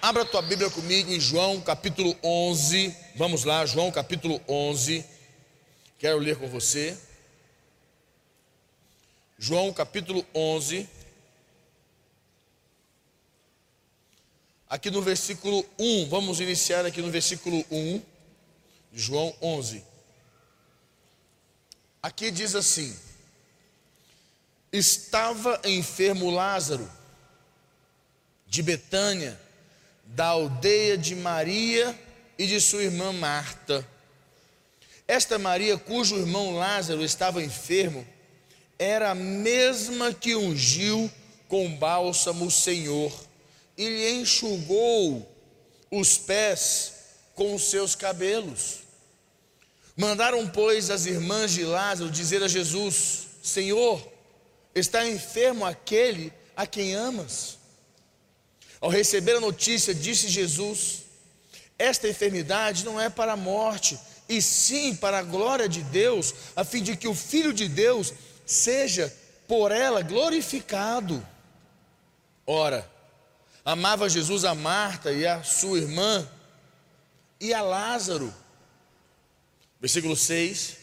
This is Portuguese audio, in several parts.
Abra tua Bíblia comigo em João capítulo 11. Vamos lá, João capítulo 11. Quero ler com você. João capítulo 11. Aqui no versículo 1, vamos iniciar aqui no versículo 1, João 11. Aqui diz assim: Estava enfermo Lázaro, de Betânia, da aldeia de Maria e de sua irmã Marta. Esta Maria, cujo irmão Lázaro estava enfermo, era a mesma que ungiu com bálsamo o Senhor e lhe enxugou os pés com os seus cabelos. Mandaram, pois, as irmãs de Lázaro dizer a Jesus: Senhor, está enfermo aquele a quem amas. Ao receber a notícia, disse Jesus: Esta enfermidade não é para a morte, e sim para a glória de Deus, a fim de que o Filho de Deus seja por ela glorificado. Ora, Amava Jesus a Marta e a sua irmã e a Lázaro. Versículo 6.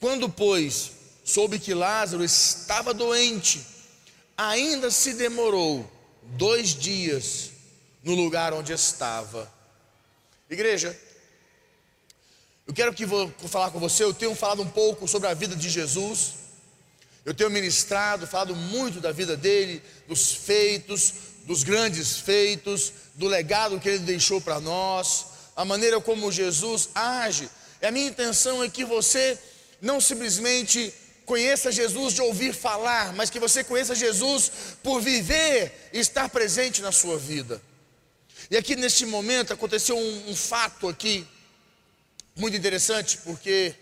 Quando, pois, soube que Lázaro estava doente, ainda se demorou dois dias no lugar onde estava. Igreja, eu quero que vou falar com você. Eu tenho falado um pouco sobre a vida de Jesus. Eu tenho ministrado, falado muito da vida dele, dos feitos, dos grandes feitos, do legado que ele deixou para nós, a maneira como Jesus age. E a minha intenção é que você não simplesmente conheça Jesus de ouvir falar, mas que você conheça Jesus por viver e estar presente na sua vida. E aqui neste momento aconteceu um, um fato aqui muito interessante, porque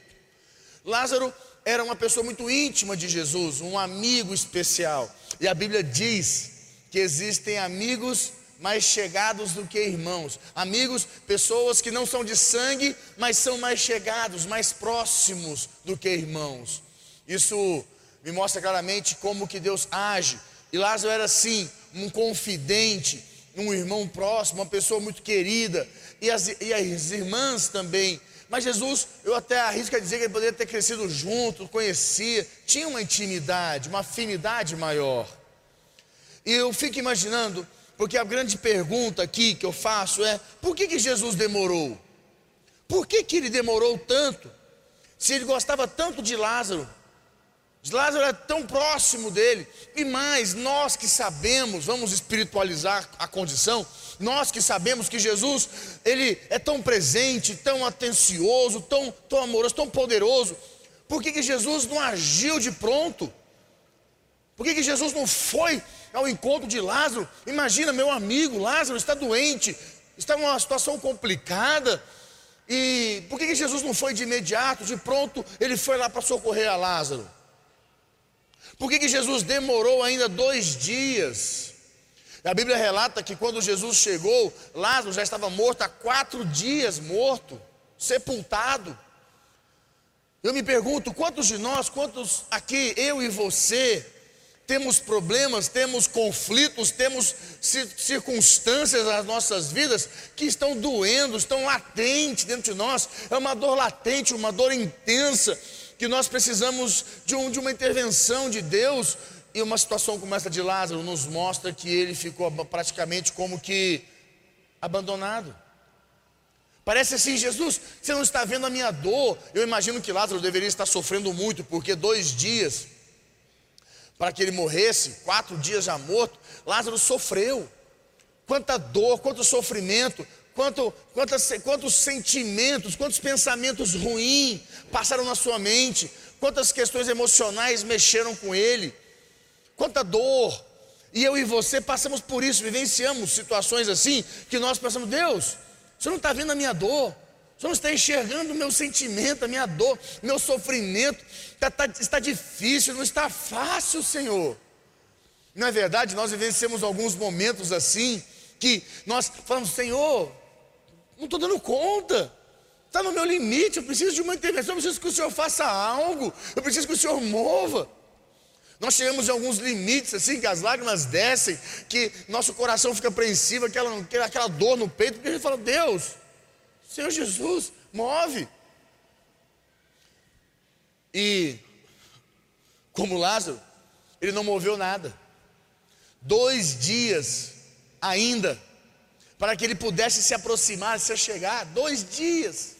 Lázaro era uma pessoa muito íntima de Jesus, um amigo especial. E a Bíblia diz que existem amigos mais chegados do que irmãos. Amigos, pessoas que não são de sangue, mas são mais chegados, mais próximos do que irmãos. Isso me mostra claramente como que Deus age. E Lázaro era assim, um confidente, um irmão próximo, uma pessoa muito querida. E as, e as irmãs também. Mas Jesus, eu até arrisco a dizer que ele poderia ter crescido junto, conhecia, tinha uma intimidade, uma afinidade maior. E eu fico imaginando, porque a grande pergunta aqui que eu faço é: por que, que Jesus demorou? Por que, que ele demorou tanto? Se ele gostava tanto de Lázaro, Lázaro é tão próximo dele, e mais, nós que sabemos, vamos espiritualizar a condição, nós que sabemos que Jesus, ele é tão presente, tão atencioso, tão, tão amoroso, tão poderoso, por que, que Jesus não agiu de pronto? Por que, que Jesus não foi ao encontro de Lázaro. Imagina, meu amigo, Lázaro está doente, está numa situação complicada. E por que, que Jesus não foi de imediato, de pronto, ele foi lá para socorrer a Lázaro? Por que, que Jesus demorou ainda dois dias? A Bíblia relata que quando Jesus chegou, Lázaro já estava morto há quatro dias morto, sepultado. Eu me pergunto, quantos de nós, quantos aqui, eu e você, temos problemas, temos conflitos, temos circunstâncias nas nossas vidas que estão doendo, estão latentes dentro de nós. É uma dor latente, uma dor intensa, que nós precisamos de, um, de uma intervenção de Deus. E uma situação como essa de Lázaro nos mostra que ele ficou praticamente como que abandonado. Parece assim, Jesus, você não está vendo a minha dor. Eu imagino que Lázaro deveria estar sofrendo muito, porque dois dias para que ele morresse, quatro dias já morto, Lázaro sofreu. Quanta dor, quanto sofrimento, quanto, quantos, quantos sentimentos, quantos pensamentos ruins passaram na sua mente, quantas questões emocionais mexeram com ele, quanta dor. E eu e você passamos por isso, vivenciamos situações assim, que nós pensamos, Deus, você não está vendo a minha dor, você não está enxergando o meu sentimento, a minha dor, meu sofrimento. Está, está, está difícil, não está fácil, Senhor. Não é verdade? Nós vivenciamos alguns momentos assim, que nós falamos, Senhor, não estou dando conta. Está no meu limite, eu preciso de uma intervenção, eu preciso que o Senhor faça algo, eu preciso que o Senhor mova. Nós chegamos a alguns limites, assim, que as lágrimas descem, que nosso coração fica apreensivo, aquela, aquela dor no peito, porque a gente fala, Deus, Senhor Jesus, move. E, como Lázaro, ele não moveu nada. Dois dias ainda, para que ele pudesse se aproximar, se chegar, dois dias.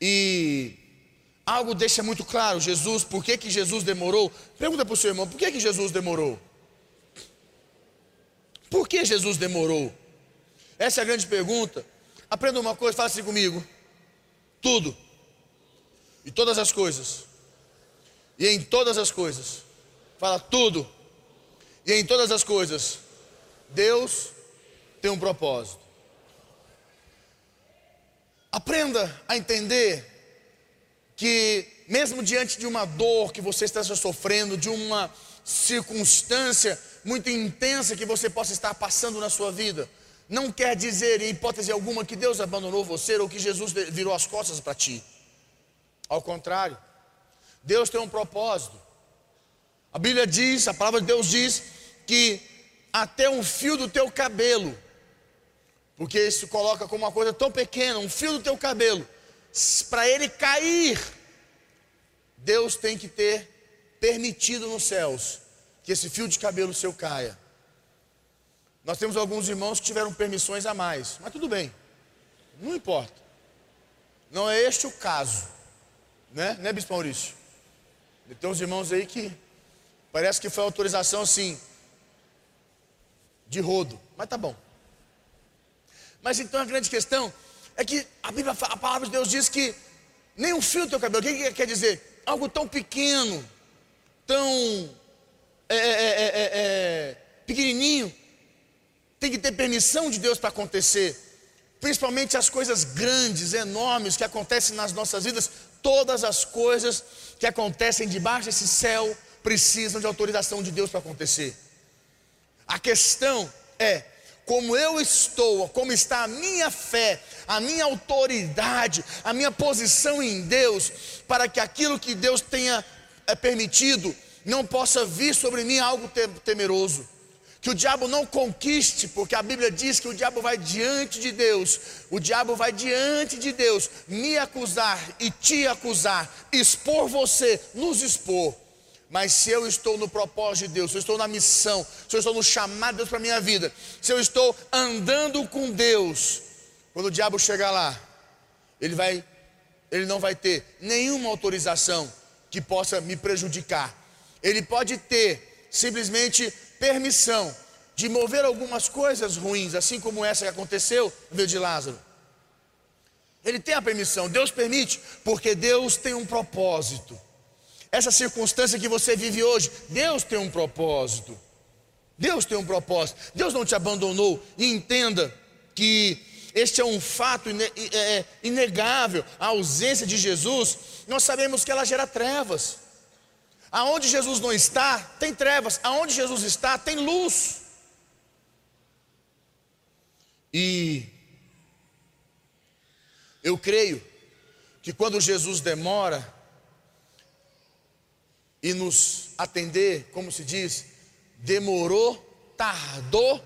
E algo deixa muito claro, Jesus, por que, que Jesus demorou? Pergunta para o seu irmão, por que, que Jesus demorou? Por que Jesus demorou? Essa é a grande pergunta. Aprenda uma coisa, faça assim comigo. Tudo. E todas as coisas. E em todas as coisas. Fala tudo. E em todas as coisas. Deus tem um propósito. Aprenda a entender que, mesmo diante de uma dor que você está sofrendo, de uma circunstância muito intensa que você possa estar passando na sua vida, não quer dizer, em hipótese alguma, que Deus abandonou você ou que Jesus virou as costas para ti. Ao contrário, Deus tem um propósito. A Bíblia diz, a palavra de Deus diz, que até um fio do teu cabelo, porque isso coloca como uma coisa tão pequena, um fio do teu cabelo, para ele cair, Deus tem que ter permitido nos céus que esse fio de cabelo seu caia. Nós temos alguns irmãos que tiveram permissões a mais, mas tudo bem, não importa. Não é este o caso, né, né, Bispo Maurício? Tem uns irmãos aí que parece que foi autorização assim, de rodo, mas tá bom. Mas então a grande questão é que a Bíblia, a palavra de Deus diz que nem um fio do teu cabelo, o que quer dizer? Algo tão pequeno, tão é é, é, é, é, pequenininho, tem que ter permissão de Deus para acontecer. Principalmente as coisas grandes, enormes que acontecem nas nossas vidas, todas as coisas que acontecem debaixo desse céu precisam de autorização de Deus para acontecer. A questão é como eu estou, como está a minha fé, a minha autoridade, a minha posição em Deus, para que aquilo que Deus tenha é, permitido não possa vir sobre mim algo temeroso. Que o diabo não conquiste, porque a Bíblia diz que o diabo vai diante de Deus, o diabo vai diante de Deus me acusar e te acusar, expor você, nos expor. Mas se eu estou no propósito de Deus, se eu estou na missão, se eu estou no chamado de Deus para a minha vida, se eu estou andando com Deus, quando o diabo chegar lá, ele vai, ele não vai ter nenhuma autorização que possa me prejudicar. Ele pode ter simplesmente permissão de mover algumas coisas ruins, assim como essa que aconteceu no dia de Lázaro. Ele tem a permissão, Deus permite, porque Deus tem um propósito. Essa circunstância que você vive hoje, Deus tem um propósito. Deus tem um propósito. Deus não te abandonou. E entenda que este é um fato é, é, inegável. A ausência de Jesus, nós sabemos que ela gera trevas. Aonde Jesus não está, tem trevas. Aonde Jesus está, tem luz. E eu creio que quando Jesus demora, e nos atender, como se diz, demorou, tardou,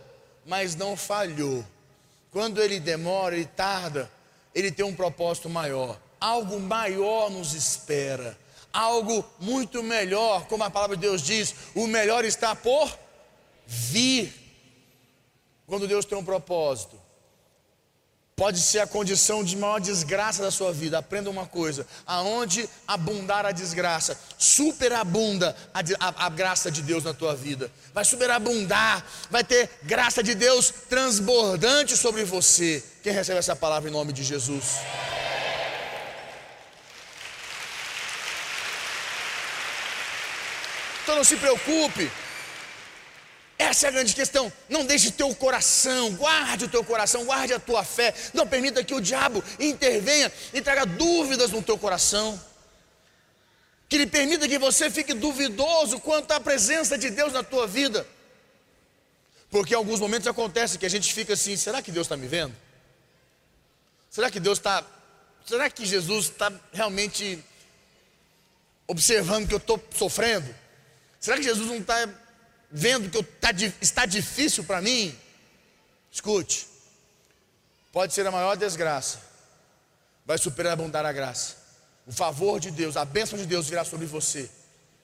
mas não falhou. Quando ele demora, ele tarda, ele tem um propósito maior. Algo maior nos espera. Algo muito melhor, como a palavra de Deus diz, o melhor está por vir. Quando Deus tem um propósito, pode ser a condição de maior desgraça da sua vida. Aprenda uma coisa: aonde abundar a desgraça, superabunda a, a, a, graça de Deus na tua vida. Vai superabundar, vai ter graça de Deus transbordante sobre você. Quem recebe essa palavra em nome de Jesus? Então não se preocupe essa é a grande questão. Não deixe teu coração, guarde o teu coração, guarde a tua fé. Não permita que o diabo intervenha e traga dúvidas no teu coração. Que ele permita que você fique duvidoso quanto à presença de Deus na tua vida. Porque em alguns momentos acontece que a gente fica assim: será que Deus está me vendo? Será que Deus está. Será que Jesus está realmente observando que eu estou sofrendo? Será que Jesus não está vendo que tá, está difícil para mim? Escute, pode ser a maior desgraça, vai superabundar a graça. O favor de Deus, a bênção de Deus virá sobre você.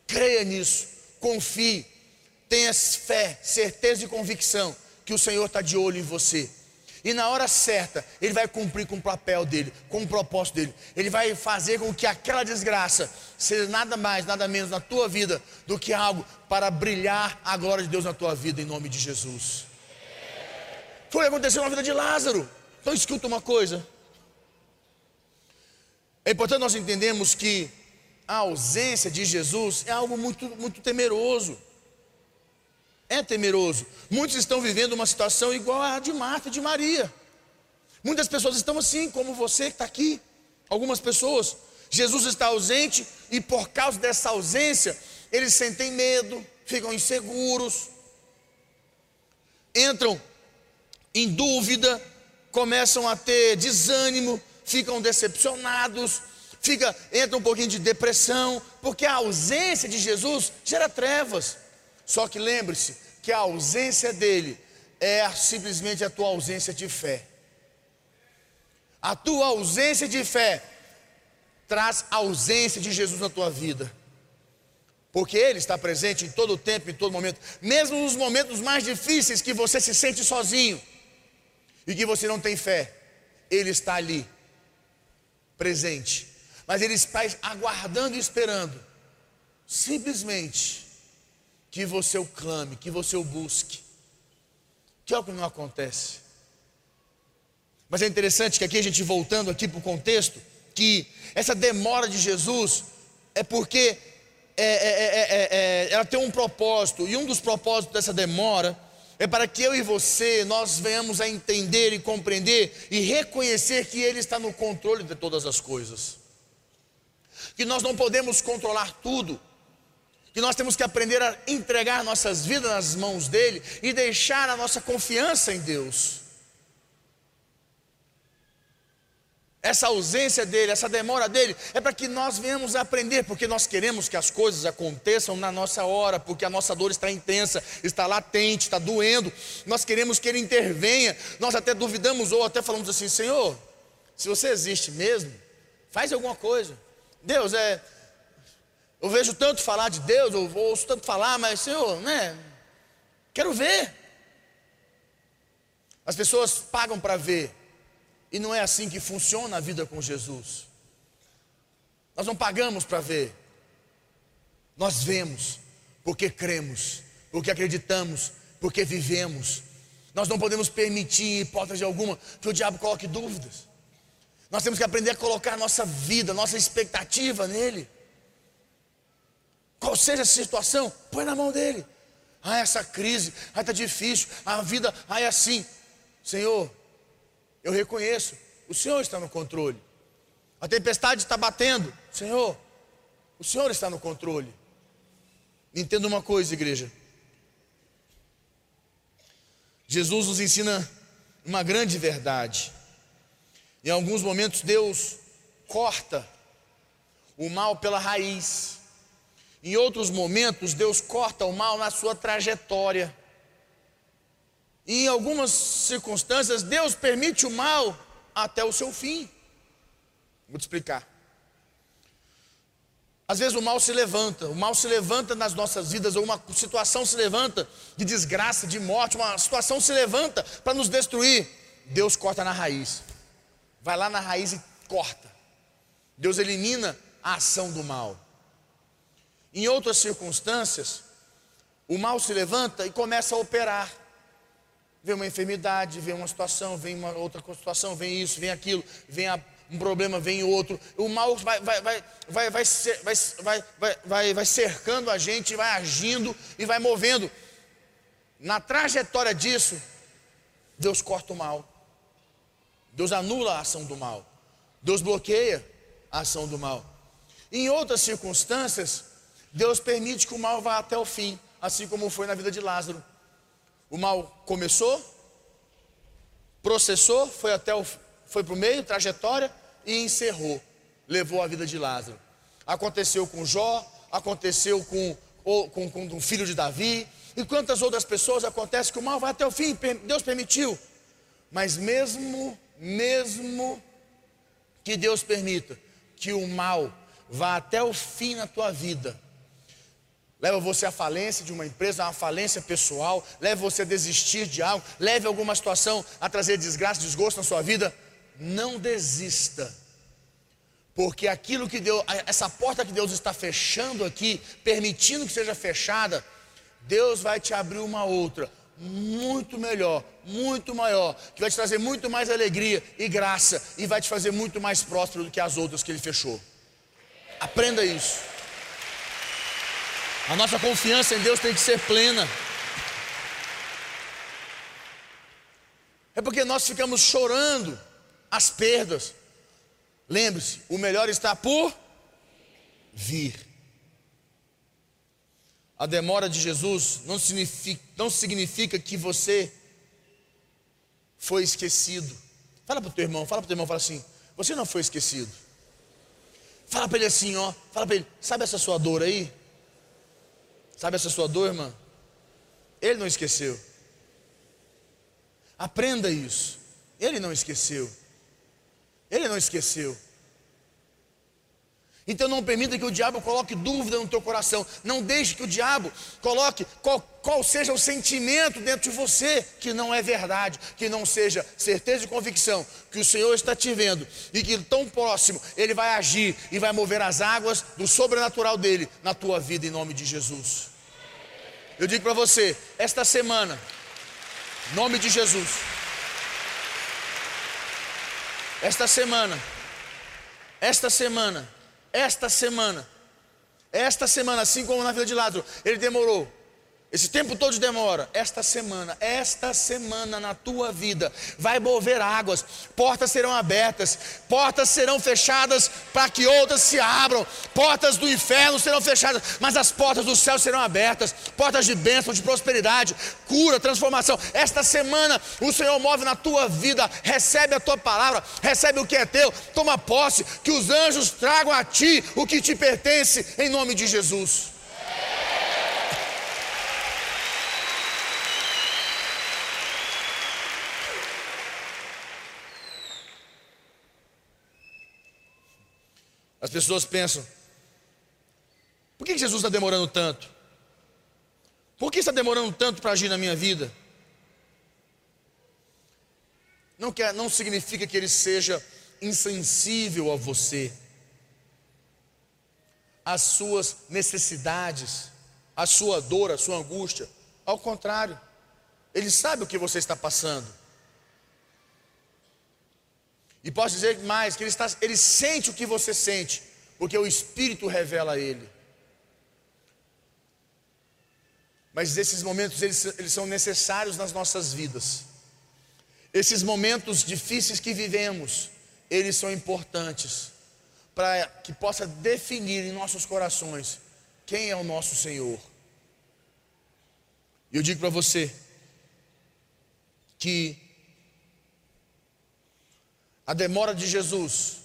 Creia nisso, confie, tenha fé, certeza e convicção que o Senhor está de olho em você. E na hora certa, Ele vai cumprir com o papel dele, com o propósito dele. Ele vai fazer com que aquela desgraça seja nada mais, nada menos na tua vida do que algo para brilhar a glória de Deus na tua vida, em nome de Jesus. Foi o que aconteceu na vida de Lázaro. Então escuta uma coisa. É importante nós entendermos que a ausência de Jesus é algo muito, muito temeroso. É temeroso. Muitos estão vivendo uma situação igual à de Marta e de Maria. Muitas pessoas estão assim, como você que está aqui. Algumas pessoas. Jesus está ausente e por causa dessa ausência, eles sentem medo, ficam inseguros, entram em dúvida, começam a ter desânimo, ficam decepcionados, fica, entra um pouquinho de depressão, porque a ausência de Jesus gera trevas. Só que lembre-se que a ausência dele é simplesmente a tua ausência de fé. A tua ausência de fé traz ausência de Jesus na tua vida. Porque Ele está presente em todo o tempo, em todo momento, mesmo nos momentos mais difíceis que você se sente sozinho e que você não tem fé, Ele está ali presente, mas ele está aguardando e esperando, simplesmente, que você o clame, que você o busque, que é o que não acontece. Mas é interessante que aqui a gente voltando aqui para o contexto, que essa demora de Jesus é porque é, é, é, ela tem um propósito, e um dos propósitos dessa demora é para que eu e você nós venhamos a entender e compreender e reconhecer que Ele está no controle de todas as coisas, que nós não podemos controlar tudo, que nós temos que aprender a entregar nossas vidas nas mãos dEle e deixar a nossa confiança em Deus. essa ausência dele, essa demora dele, é para que nós venhamos a aprender, porque nós queremos que as coisas aconteçam na nossa hora, porque a nossa dor está intensa, está latente, está doendo, nós queremos que ele intervenha, nós até duvidamos ou até falamos assim: Senhor, se você existe mesmo, faz alguma coisa. Deus, é. Eu vejo tanto falar de Deus, eu ouço tanto falar, mas Senhor, né? Quero ver. As pessoas pagam para ver, e não é assim que funciona a vida com Jesus. Nós não pagamos para ver, nós vemos, porque cremos, porque acreditamos, porque vivemos. Nós não podemos permitir, hipótese alguma, que o diabo coloque dúvidas. Nós temos que aprender a colocar nossa vida, nossa expectativa nele. Qual seja a situação, põe na mão dele. Ah, essa crise, ah, está difícil, a vida, ah, é assim. Senhor, eu reconheço, o Senhor está no controle. A tempestade está batendo, Senhor, o Senhor está no controle. Entenda uma coisa, igreja. Jesus nos ensina uma grande verdade. Em alguns momentos, Deus corta o mal pela raiz. Em outros momentos, Deus corta o mal na sua trajetória. E em algumas circunstâncias, Deus permite o mal até o seu fim. Vou te explicar. Às vezes o mal se levanta, o mal se levanta nas nossas vidas, ou uma situação se levanta de desgraça, de morte, uma situação se levanta para nos destruir. Deus corta na raiz, vai lá na raiz e corta. Deus elimina a ação do mal. Em outras circunstâncias, o mal se levanta e começa a operar vem uma enfermidade, vem uma situação, vem uma outra situação, vem isso, vem aquilo, vem a, um problema, vem outro. O mal vai, vai, vai, vai, vai, vai, vai, vai, vai cercando a gente, vai agindo e vai movendo. Na trajetória disso, Deus corta o mal. Deus anula a ação do mal. Deus bloqueia a ação do mal. Em outras circunstâncias, Deus permite que o mal vá até o fim, assim como foi na vida de Lázaro. O mal começou, processou, foi até o foi para o meio, trajetória e encerrou, levou a vida de Lázaro. Aconteceu com Jó, aconteceu com, com, com o filho de Davi, e quantas outras pessoas acontece que o mal vai até o fim, Deus permitiu. Mas mesmo, mesmo que Deus permita que o mal vá até o fim na tua vida, leva você à falência de uma empresa, uma falência pessoal, leva você a desistir de algo, leve alguma situação a trazer desgraça, desgosto na sua vida, não desista. Porque aquilo que Deus, essa porta que Deus está fechando aqui, permitindo que seja fechada, Deus vai te abrir uma outra, muito melhor, muito maior, que vai te trazer muito mais alegria e graça e vai te fazer muito mais próspero do que as outras que ele fechou. Aprenda isso. A nossa confiança em Deus tem que ser plena. É porque nós ficamos chorando as perdas. Lembre-se, o melhor está por vir. A demora de Jesus não significa, não significa que você foi esquecido. Fala para o teu irmão, fala para o teu irmão, fala assim: você não foi esquecido. Fala para ele assim, ó, fala para ele, sabe essa sua dor aí? Sabe essa sua dor, irmã? Ele não esqueceu. Aprenda isso. Ele não esqueceu. Ele não esqueceu. Então não permita que o diabo coloque dúvida no teu coração. Não deixe que o diabo coloque qual, qual, seja o sentimento dentro de você que não é verdade, que não seja certeza e convicção que o Senhor está te vendo e que tão próximo ele vai agir e vai mover as águas do sobrenatural dele na tua vida em nome de Jesus. Eu digo para você, esta semana, em nome de Jesus, esta semana, esta semana, esta semana, esta semana, assim como na vida de Lázaro, ele demorou esse tempo todo demora. Esta semana, esta semana na tua vida, vai mover águas, portas serão abertas, portas serão fechadas para que outras se abram, portas do inferno serão fechadas, mas as portas do céu serão abertas, portas de bênção, de prosperidade, cura, transformação. Esta semana o Senhor move na tua vida, recebe a tua palavra, recebe o que é teu, toma posse, que os anjos tragam a ti o que te pertence, em nome de Jesus. As pessoas pensam: por que Jesus está demorando tanto? Por que está demorando tanto para agir na minha vida? Não, quer, não significa que ele seja insensível a você, às suas necessidades, à sua dor, à sua angústia. Ao contrário, ele sabe o que você está passando. E posso dizer mais, que ele, está, ele sente o que você sente, porque o Espírito revela a ele. Mas esses momentos, eles, eles são necessários nas nossas vidas. Esses momentos difíceis que vivemos, eles são importantes para que possa definir em nossos corações quem é o nosso Senhor. E eu digo para você que a demora de Jesus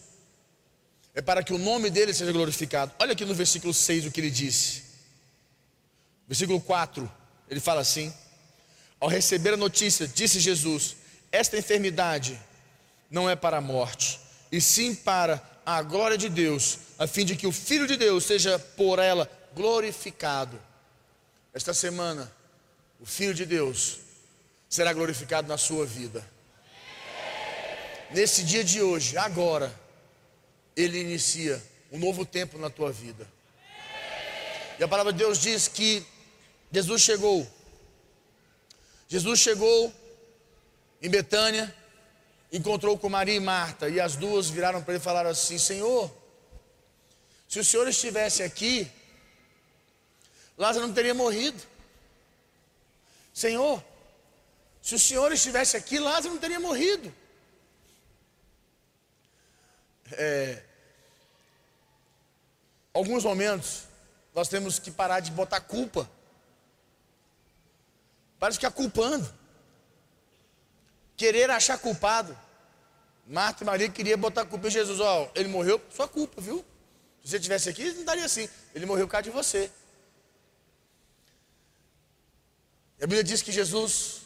é para que o nome dele seja glorificado. Olha aqui no versículo 6 o que ele disse. Versículo 4, ele fala assim: Ao receber a notícia, disse Jesus: Esta enfermidade não é para a morte, e sim para a glória de Deus, a fim de que o Filho de Deus seja por ela glorificado. Esta semana, o Filho de Deus será glorificado na sua vida nesse dia de hoje, agora, Ele inicia um novo tempo na tua vida. E a palavra de Deus diz que Jesus chegou. Jesus chegou em Betânia, encontrou com Maria e Marta, e as duas viraram para ele e falaram assim: Senhor, se o Senhor estivesse aqui, Lázaro não teria morrido. Senhor, se o Senhor estivesse aqui, Lázaro não teria morrido é, alguns momentos nós temos que parar de botar culpa. Parece que é culpando. Querer achar culpado. Marta e Maria queriam botar culpa em Jesus. Ó, ele morreu, sua culpa, viu? Se você estivesse aqui, não daria assim. Ele morreu por causa de você. A Bíblia diz que Jesus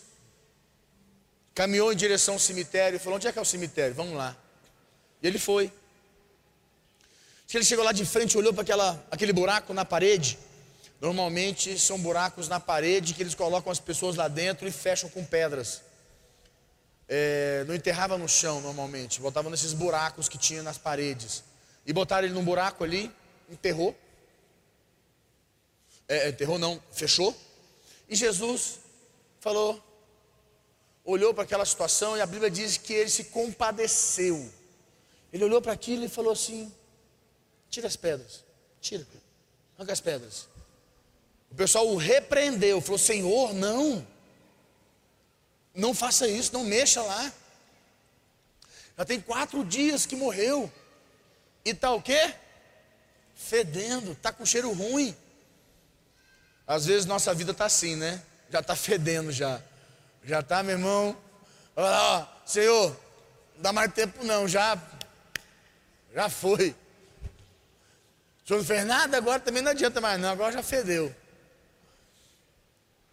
caminhou em direção ao cemitério e falou: Onde é que é o cemitério? Vamos lá. E ele foi. Ele chegou lá de frente, olhou para aquele buraco na parede. Normalmente são buracos na parede que eles colocam as pessoas lá dentro e fecham com pedras. É, não enterrava no chão normalmente, botavam nesses buracos que tinha nas paredes. E botaram ele num buraco ali, enterrou. É, enterrou não, fechou. E Jesus falou, olhou para aquela situação e a Bíblia diz que ele se compadeceu. Ele olhou para aquilo e falou assim: tira as pedras, tira, arranca as pedras. O pessoal o repreendeu, falou: Senhor, não, não faça isso, não mexa lá. Já tem quatro dias que morreu. E está o quê? Fedendo, está com cheiro ruim. Às vezes nossa vida está assim, né? Já está fedendo já. Já está, meu irmão. Olha lá, ó, Senhor, não dá mais tempo não, já, já foi. O senhor não fez nada, agora também não adianta mais não, agora já fedeu.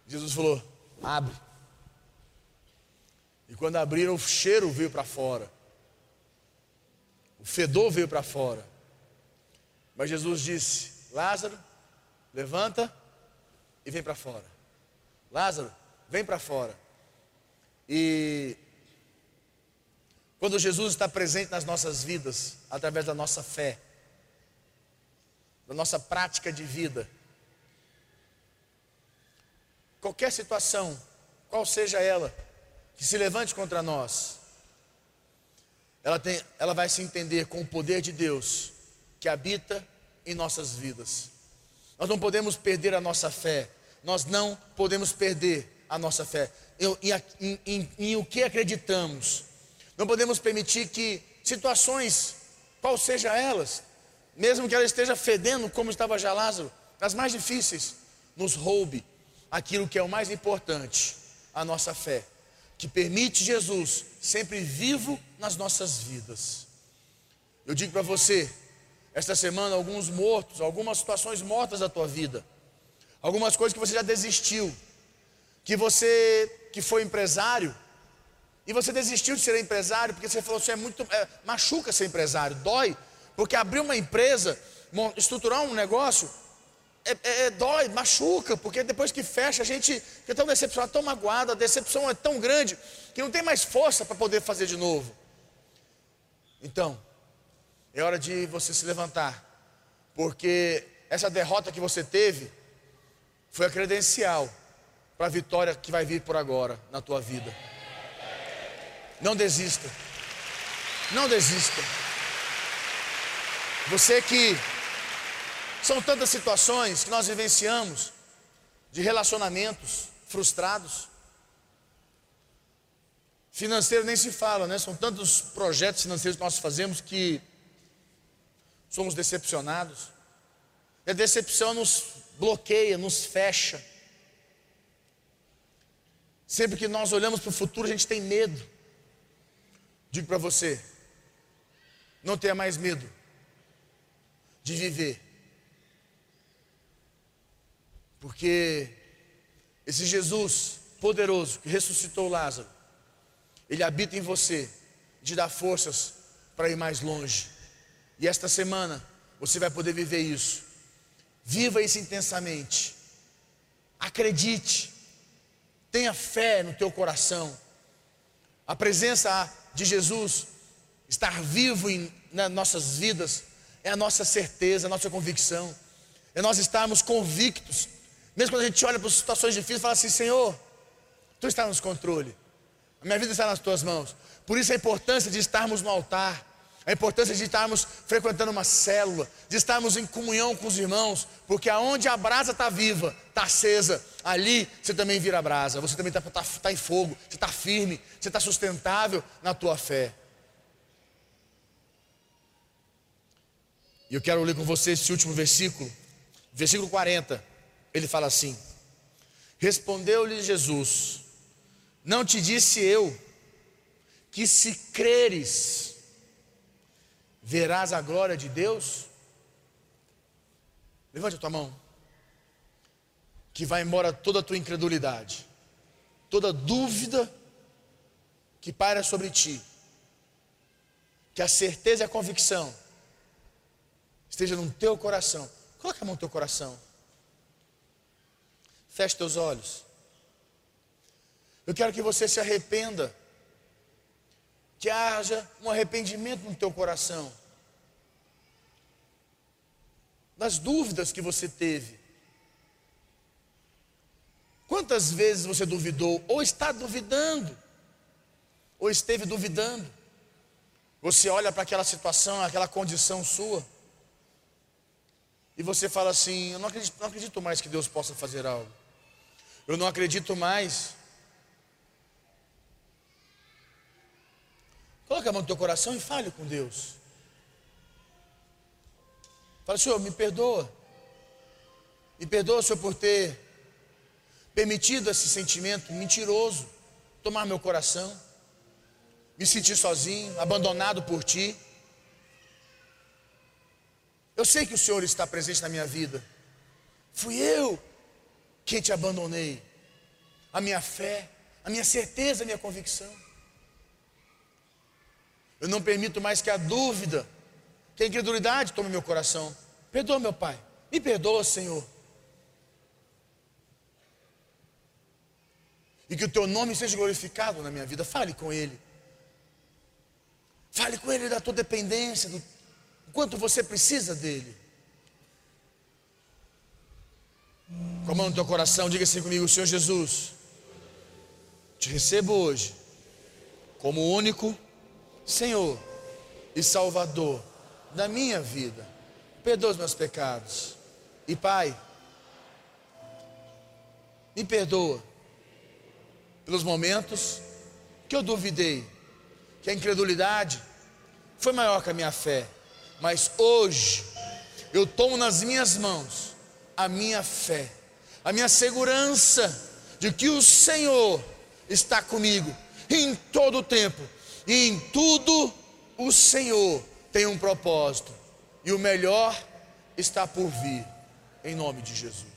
Jesus falou: abre. E quando abriram, o cheiro veio para fora. O fedor veio para fora. Mas Jesus disse: Lázaro, levanta e vem para fora. Lázaro, vem para fora. E quando Jesus está presente nas nossas vidas, através da nossa fé, da nossa prática de vida, qualquer situação, qual seja ela, que se levante contra nós, ela, tem, ela vai se entender com o poder de Deus que habita em nossas vidas. Nós não podemos perder a nossa fé, nós não podemos perder a nossa fé em, em, em, em o que acreditamos. Não podemos permitir que situações, qual seja elas, mesmo que ela esteja fedendo, como estava já Lázaro, as mais difíceis, nos roube aquilo que é o mais importante, a nossa fé, que permite Jesus sempre vivo nas nossas vidas. Eu digo para você, esta semana, alguns mortos, algumas situações mortas da tua vida, algumas coisas que você já desistiu, que você que foi empresário, e você desistiu de ser empresário porque você falou assim: é muito, é, machuca ser empresário, dói, porque abrir uma empresa, estruturar um negócio, é, é, é, dói, machuca, porque depois que fecha a gente fica tão decepcionado, tão magoado, a decepção é tão grande que não tem mais força para poder fazer de novo. Então, é hora de você se levantar, porque essa derrota que você teve foi a credencial para a vitória que vai vir por agora na tua vida. Não desista, não desista. Você que são tantas situações que nós vivenciamos de relacionamentos frustrados. Financeiro nem se fala, né? São tantos projetos financeiros que nós fazemos que somos decepcionados. E a decepção nos bloqueia, nos fecha. Sempre que nós olhamos para o futuro, a gente tem medo. Digo para você, não tenha mais medo de viver porque esse Jesus poderoso que ressuscitou Lázaro, ele habita em você, te dá forças para ir mais longe. E esta semana você vai poder viver isso. Viva isso intensamente. Acredite. Tenha fé no teu coração. A presença de Jesus estar vivo em nas nossas vidas é a nossa certeza, a nossa convicção. É nós estarmos convictos mesmo quando a gente olha para situações difíceis, fala assim: Senhor, tu está nos controle, a minha vida está nas tuas mãos. Por isso a importância de estarmos no altar, a importância de estarmos frequentando uma célula, de estarmos em comunhão com os irmãos, porque aonde a brasa está viva, está acesa, ali você também vira brasa, você também está tá, tá em fogo, você está firme, você está sustentável na tua fé. E eu quero ler com você esse último versículo, versículo 40 ele fala assim: Respondeu-lhe Jesus: Não te disse eu que se creres, verás a glória de Deus? Levante a tua mão. Que vai embora toda a tua incredulidade, toda dúvida que paira sobre ti. Que a certeza e a convicção esteja no teu coração. Coloca a mão no teu coração. Feche teus olhos. Eu quero que você se arrependa. Que haja um arrependimento no teu coração. Das dúvidas que você teve. Quantas vezes você duvidou, ou está duvidando, ou esteve duvidando? Você olha para aquela situação, aquela condição sua, e você fala assim: Eu não acredito, não acredito mais que Deus possa fazer algo. Eu não acredito mais. Coloque a mão no teu coração e fale com Deus. Fala, Senhor, me perdoa. Me perdoa, Senhor, por ter permitido esse sentimento mentiroso tomar meu coração. Me sentir sozinho, abandonado por Ti. Eu sei que o Senhor está presente na minha vida. Fui eu quem te abandonei. A minha fé, a minha certeza, a minha convicção. Eu não permito mais que a dúvida, que a incredulidade tome meu coração. Perdoa, meu Pai. Me perdoa, Senhor. E que o teu nome seja glorificado na minha vida. Fale com Ele. Fale com Ele da tua dependência, do quanto você precisa dEle. Com a mão no teu coração, diga assim comigo: Senhor Jesus, te recebo hoje como único Senhor e Salvador da minha vida. Perdoa os meus pecados. E Pai, me perdoa pelos momentos que eu duvidei, que a incredulidade foi maior que a minha fé. Mas hoje eu tomo nas minhas mãos a minha fé, a minha segurança de que o Senhor está comigo em todo o tempo e em tudo o Senhor tem um propósito. E o melhor está por vir, em nome de Jesus.